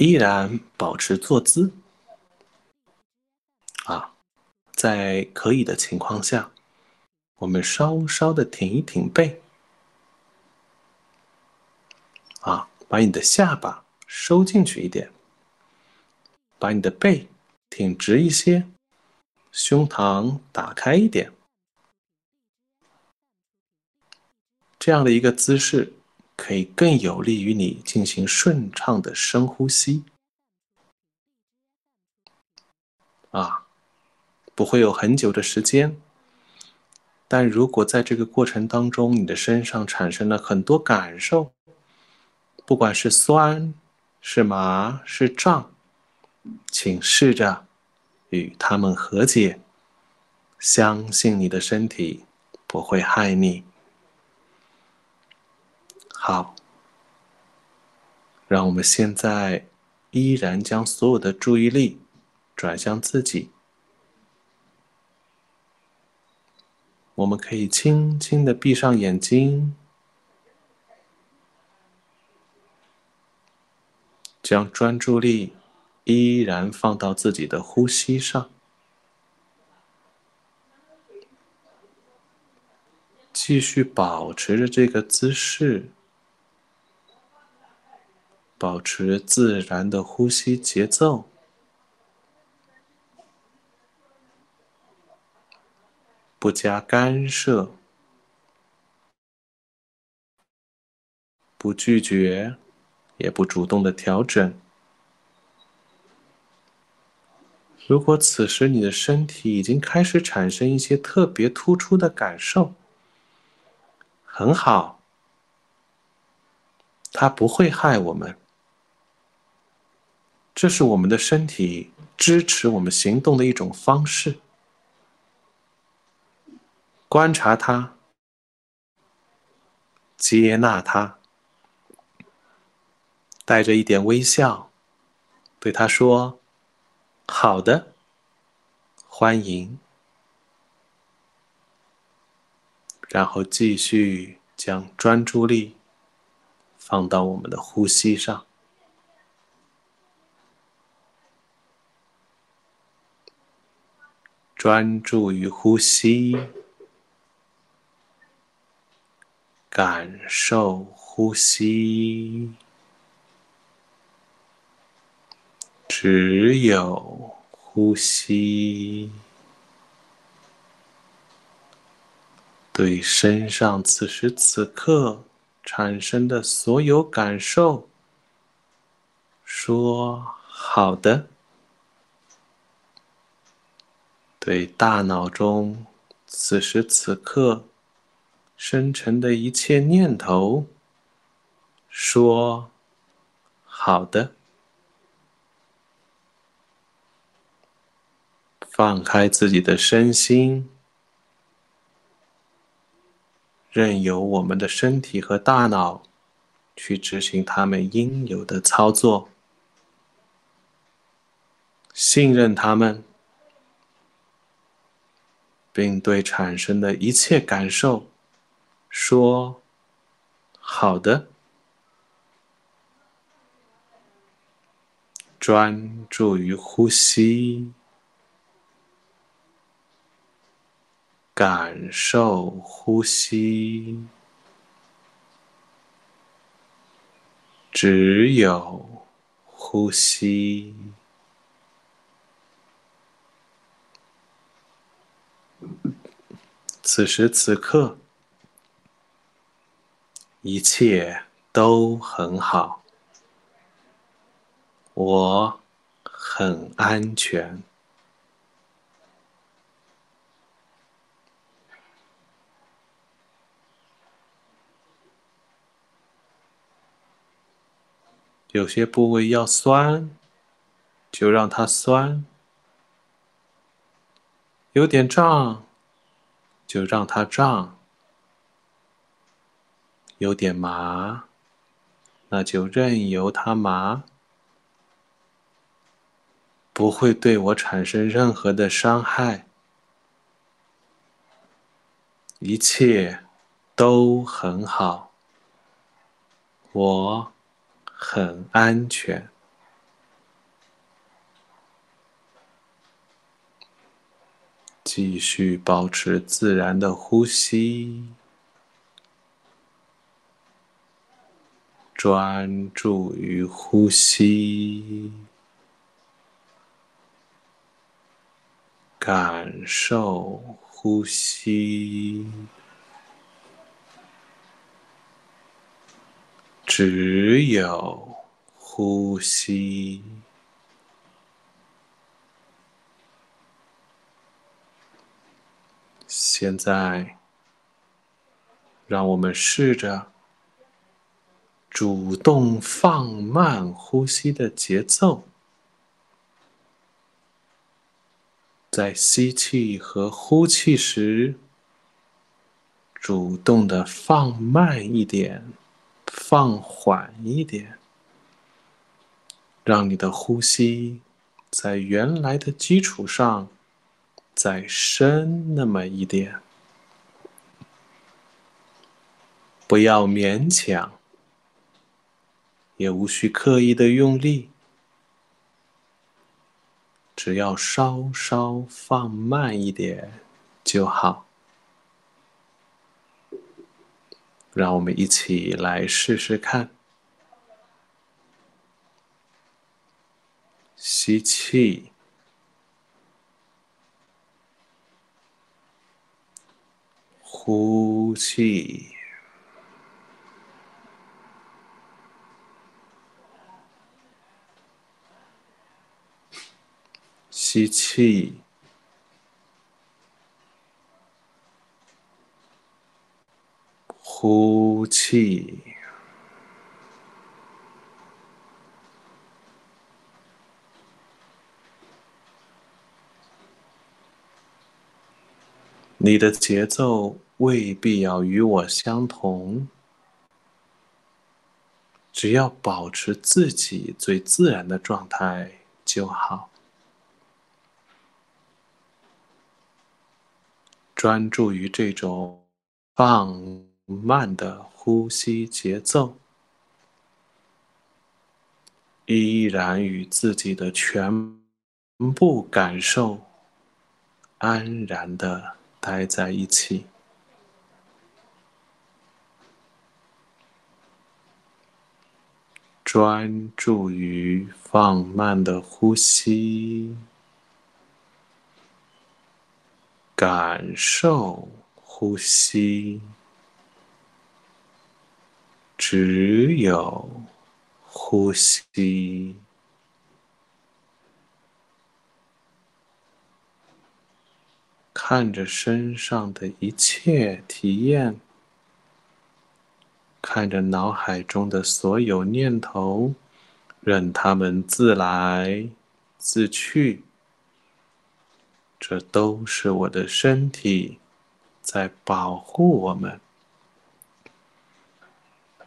依然保持坐姿。啊，在可以的情况下，我们稍稍的挺一挺背。啊，把你的下巴收进去一点，把你的背挺直一些，胸膛打开一点。这样的一个姿势，可以更有利于你进行顺畅的深呼吸。啊，不会有很久的时间，但如果在这个过程当中，你的身上产生了很多感受，不管是酸、是麻、是胀，请试着与他们和解，相信你的身体不会害你。好，让我们现在依然将所有的注意力转向自己。我们可以轻轻的闭上眼睛，将专注力依然放到自己的呼吸上，继续保持着这个姿势。保持自然的呼吸节奏，不加干涉，不拒绝，也不主动的调整。如果此时你的身体已经开始产生一些特别突出的感受，很好，它不会害我们。这是我们的身体支持我们行动的一种方式。观察它，接纳它，带着一点微笑，对他说：“好的，欢迎。”然后继续将专注力放到我们的呼吸上。专注于呼吸，感受呼吸，只有呼吸，对身上此时此刻产生的所有感受说：“好的。”对大脑中此时此刻生成的一切念头说：“好的。”放开自己的身心，任由我们的身体和大脑去执行他们应有的操作，信任他们。并对产生的一切感受说：“好的。”专注于呼吸，感受呼吸，只有呼吸。此时此刻，一切都很好，我很安全。有些部位要酸，就让它酸；有点胀。就让它胀，有点麻，那就任由它麻，不会对我产生任何的伤害，一切都很好，我很安全。继续保持自然的呼吸，专注于呼吸，感受呼吸，只有呼吸。现在，让我们试着主动放慢呼吸的节奏，在吸气和呼气时，主动的放慢一点，放缓一点，让你的呼吸在原来的基础上。再深那么一点，不要勉强，也无需刻意的用力，只要稍稍放慢一点就好。让我们一起来试试看，吸气。呼气，吸气，呼气。你的节奏未必要与我相同，只要保持自己最自然的状态就好。专注于这种放慢的呼吸节奏，依然与自己的全部感受安然的。待在一起，专注于放慢的呼吸，感受呼吸，只有呼吸。看着身上的一切体验，看着脑海中的所有念头，任他们自来自去。这都是我的身体在保护我们，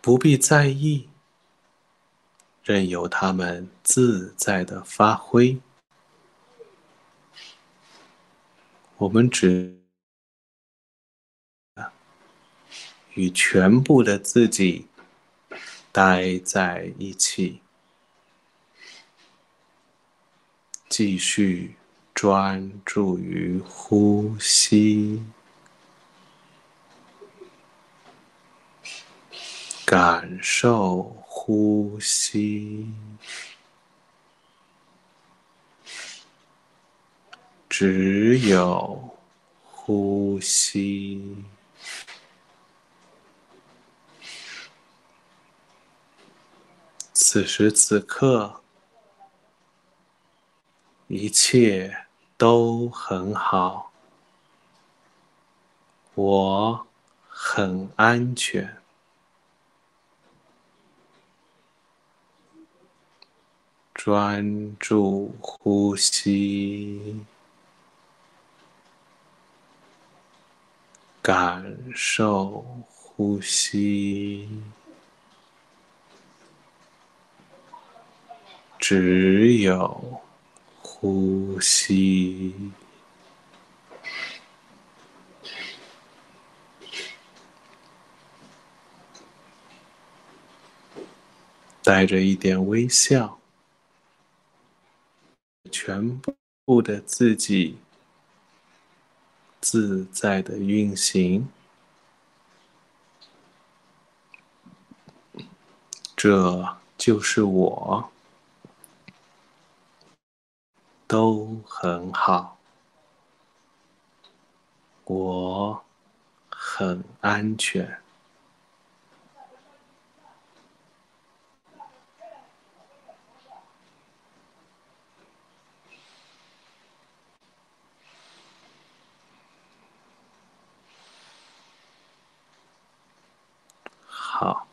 不必在意，任由他们自在的发挥。我们只与全部的自己待在一起，继续专注于呼吸，感受呼吸。只有呼吸，此时此刻，一切都很好，我很安全，专注呼吸。感受呼吸，只有呼吸，带着一点微笑，全部的自己。自在的运行。这就是我，都很好，我很安全。好，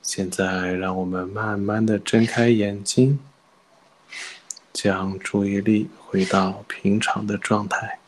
现在让我们慢慢的睁开眼睛，将注意力回到平常的状态。